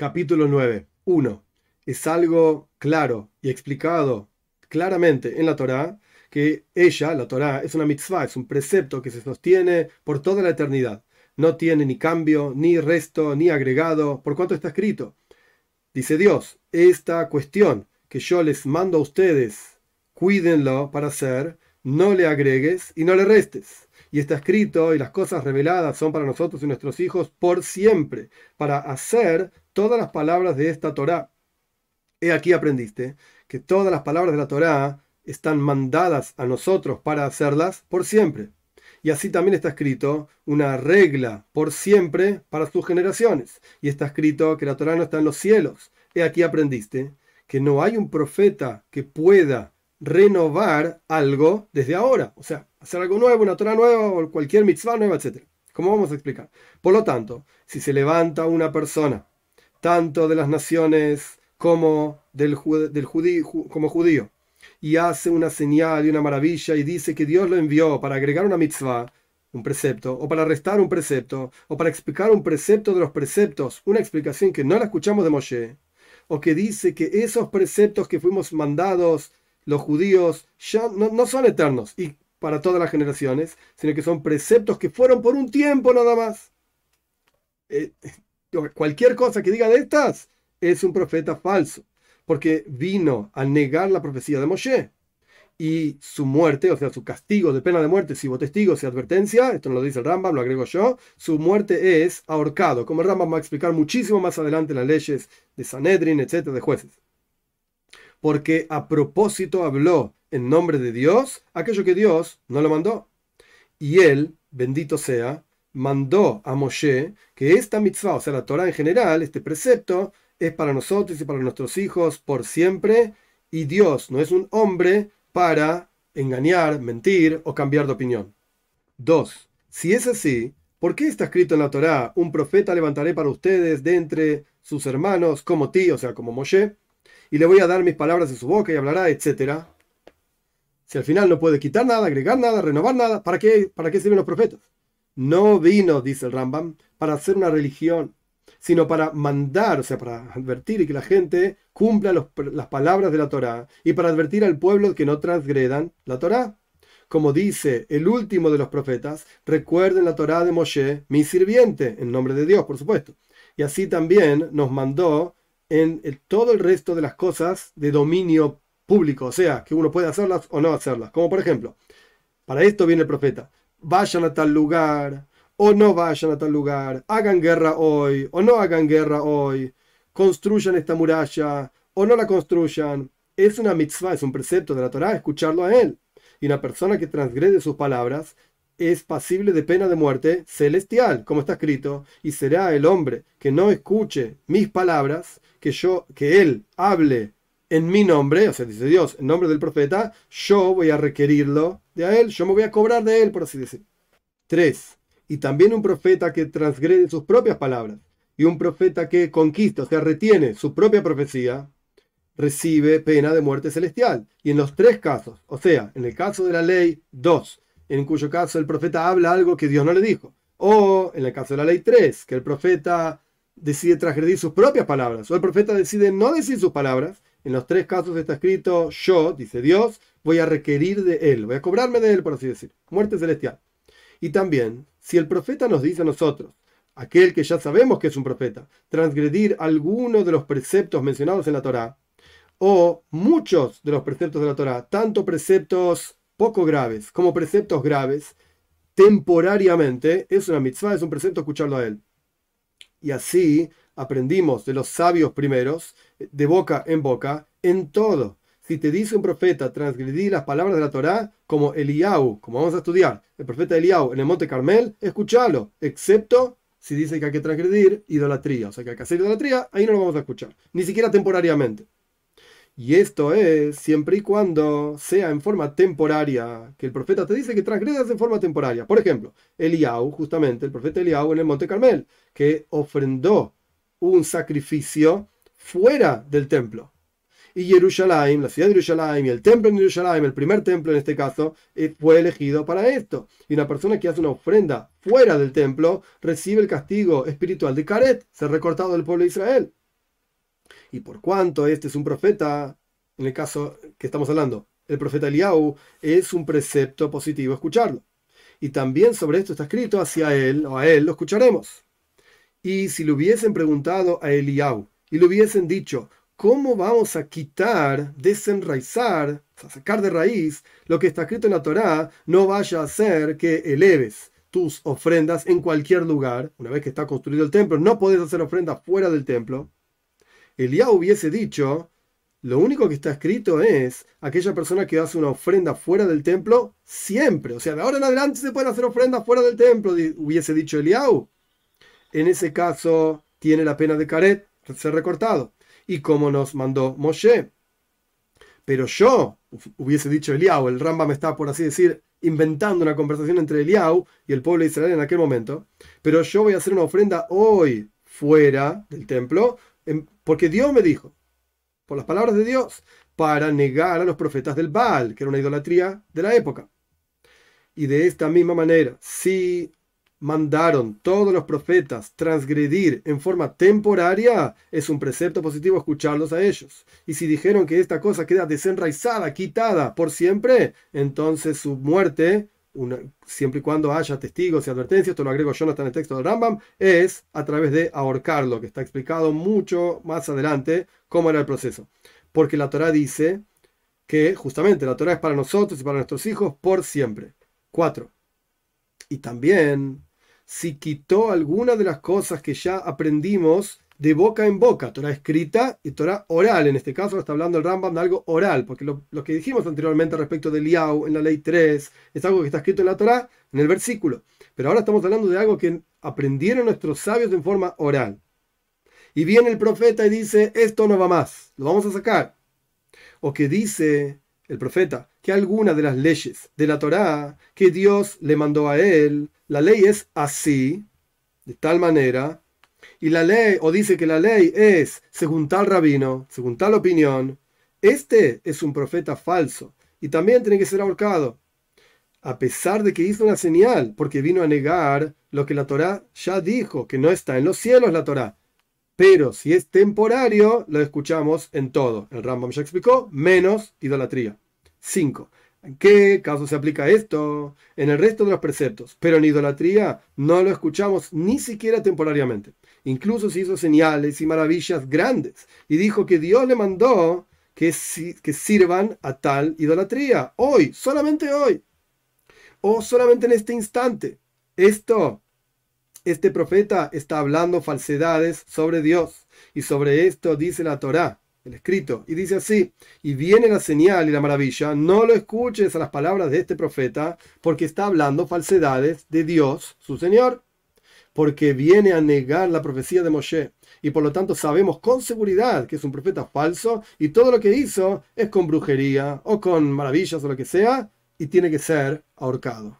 Capítulo 9. 1. Es algo claro y explicado claramente en la Torá que ella, la Torá, es una mitzvah, es un precepto que se sostiene por toda la eternidad. No tiene ni cambio, ni resto, ni agregado, por cuanto está escrito. Dice Dios, esta cuestión que yo les mando a ustedes, cuídenlo para hacer, no le agregues y no le restes. Y está escrito, y las cosas reveladas son para nosotros y nuestros hijos por siempre, para hacer todas las palabras de esta Torá. He aquí aprendiste que todas las palabras de la Torá están mandadas a nosotros para hacerlas por siempre. Y así también está escrito una regla por siempre para sus generaciones. Y está escrito que la Torá no está en los cielos. He aquí aprendiste que no hay un profeta que pueda renovar algo desde ahora. O sea, hacer algo nuevo, una Torah nueva o cualquier mitzvah nueva, etc. ¿Cómo vamos a explicar? Por lo tanto, si se levanta una persona, tanto de las naciones como del, judío, como judío, y hace una señal y una maravilla y dice que Dios lo envió para agregar una mitzvah, un precepto, o para restar un precepto, o para explicar un precepto de los preceptos, una explicación que no la escuchamos de Moshe, o que dice que esos preceptos que fuimos mandados los judíos ya no, son eternos y para todas las generaciones, sino que son preceptos que fueron por un tiempo nada más. Eh, cualquier cosa que diga de estas es un profeta falso, porque vino a negar la profecía de Moshe. Y su muerte, o sea, su castigo de pena de muerte, si hubo testigos y advertencia, esto no lo dice el Rambam, lo agrego yo, su muerte es ahorcado, como el Rambam va a explicar muchísimo más adelante en las leyes de Sanedrin, etcétera, de jueces porque a propósito habló en nombre de Dios aquello que Dios no lo mandó. Y él, bendito sea, mandó a Moshe que esta mitzvah, o sea, la Torah en general, este precepto, es para nosotros y para nuestros hijos por siempre, y Dios no es un hombre para engañar, mentir o cambiar de opinión. 2. Si es así, ¿por qué está escrito en la Torah, un profeta levantaré para ustedes de entre sus hermanos como ti, o sea, como Moshe? Y le voy a dar mis palabras en su boca y hablará, etc. Si al final no puede quitar nada, agregar nada, renovar nada, ¿para qué, para qué sirven los profetas? No vino, dice el Rambam, para hacer una religión, sino para mandar, o sea, para advertir y que la gente cumpla las palabras de la Torá y para advertir al pueblo que no transgredan la Torá. Como dice el último de los profetas, recuerden la Torá de Moshe, mi sirviente, en nombre de Dios, por supuesto. Y así también nos mandó en todo el resto de las cosas de dominio público, o sea, que uno puede hacerlas o no hacerlas. Como por ejemplo, para esto viene el profeta, vayan a tal lugar o no vayan a tal lugar, hagan guerra hoy o no hagan guerra hoy, construyan esta muralla o no la construyan. Es una mitzvah, es un precepto de la Torah escucharlo a él. Y una persona que transgrede sus palabras es pasible de pena de muerte celestial, como está escrito, y será el hombre que no escuche mis palabras, que yo, que él hable en mi nombre, o sea, dice Dios, en nombre del profeta, yo voy a requerirlo de él, yo me voy a cobrar de él, por así decir. 3. Y también un profeta que transgrede sus propias palabras, y un profeta que conquista, o sea, retiene su propia profecía, recibe pena de muerte celestial. Y en los tres casos, o sea, en el caso de la ley 2, en cuyo caso el profeta habla algo que Dios no le dijo. O en el caso de la ley 3, que el profeta decide transgredir sus propias palabras. O el profeta decide no decir sus palabras. En los tres casos está escrito, yo, dice Dios, voy a requerir de él, voy a cobrarme de él, por así decir. Muerte celestial. Y también, si el profeta nos dice a nosotros, aquel que ya sabemos que es un profeta, transgredir alguno de los preceptos mencionados en la Torá, o muchos de los preceptos de la Torá, tanto preceptos poco graves como preceptos graves, temporariamente, es una mitzvah, es un precepto escucharlo a él. Y así aprendimos de los sabios primeros, de boca en boca, en todo. Si te dice un profeta transgredir las palabras de la Torá, como Eliau, como vamos a estudiar, el profeta Eliau en el monte Carmel, escúchalo, excepto si dice que hay que transgredir idolatría. O sea que hay que hacer idolatría, ahí no lo vamos a escuchar, ni siquiera temporariamente. Y esto es siempre y cuando sea en forma temporaria, que el profeta te dice que transgredas en forma temporaria. Por ejemplo, Eliau, justamente, el profeta Eliau en el Monte Carmel, que ofrendó un sacrificio fuera del templo. Y Jerusalén, la ciudad de Jerusalén y el templo en Jerusalén, el primer templo en este caso, eh, fue elegido para esto. Y una persona que hace una ofrenda fuera del templo recibe el castigo espiritual de Caret, ser recortado del pueblo de Israel. Y por cuanto este es un profeta, en el caso que estamos hablando, el profeta Eliau, es un precepto positivo escucharlo. Y también sobre esto está escrito, hacia él o a él lo escucharemos. Y si le hubiesen preguntado a Eliau y le hubiesen dicho, ¿cómo vamos a quitar, desenraizar, sacar de raíz lo que está escrito en la Torá, no vaya a ser que eleves tus ofrendas en cualquier lugar, una vez que está construido el templo, no puedes hacer ofrendas fuera del templo. Eliau hubiese dicho, lo único que está escrito es aquella persona que hace una ofrenda fuera del templo siempre. O sea, de ahora en adelante se pueden hacer ofrendas fuera del templo, hubiese dicho Eliau. En ese caso, tiene la pena de caret ser recortado. Y como nos mandó Moshe. Pero yo, hubiese dicho Eliau, el me está, por así decir, inventando una conversación entre Eliau y el pueblo de Israel en aquel momento. Pero yo voy a hacer una ofrenda hoy fuera del templo, porque Dios me dijo por las palabras de Dios, para negar a los profetas del Baal, que era una idolatría de la época. Y de esta misma manera, si mandaron todos los profetas transgredir en forma temporaria, es un precepto positivo escucharlos a ellos. Y si dijeron que esta cosa queda desenraizada, quitada por siempre, entonces su muerte, siempre y cuando haya testigos y advertencias, esto lo agrego yo no está en el texto del Rambam, es a través de ahorcarlo, que está explicado mucho más adelante cómo era el proceso. Porque la Torah dice que justamente la Torah es para nosotros y para nuestros hijos por siempre. Cuatro. Y también, si quitó alguna de las cosas que ya aprendimos de boca en boca, Torah escrita y Torah oral. En este caso está hablando el Rambam de algo oral, porque lo, que dijimos anteriormente respecto de Liao en la ley 3 es algo que está escrito en la Torah, en el versículo. Pero ahora estamos hablando de algo que aprendieron nuestros sabios en forma oral. Y viene el profeta y dice, esto no va más, lo vamos a sacar. O que dice el profeta que alguna de las leyes de la Torá que Dios le mandó a él, la ley es así, de tal manera, y la ley, o dice que la ley es según tal rabino, según tal opinión, este es un profeta falso y también tiene que ser ahorcado, a pesar de que hizo una señal, porque vino a negar lo que la Torá ya dijo, que no está en los cielos la Torá, pero si es temporario, lo escuchamos en todo. El Rambam ya explicó, menos idolatría. 5. ¿En qué caso se aplica esto? En el resto de los preceptos. Pero en idolatría no lo escuchamos ni siquiera temporariamente. Incluso se hizo señales y maravillas grandes. Y dijo que Dios le mandó que, que sirvan a tal idolatría. Hoy, solamente hoy. O solamente en este instante. Esto este profeta está hablando falsedades sobre Dios. Y sobre esto dice la Torá, el escrito. Y dice así, y viene la señal y la maravilla, no lo escuches a las palabras de este profeta, porque está hablando falsedades de Dios, su Señor. Porque viene a negar la profecía de Moshe. Y por lo tanto sabemos con seguridad que es un profeta falso y todo lo que hizo es con brujería o con maravillas o lo que sea y tiene que ser ahorcado.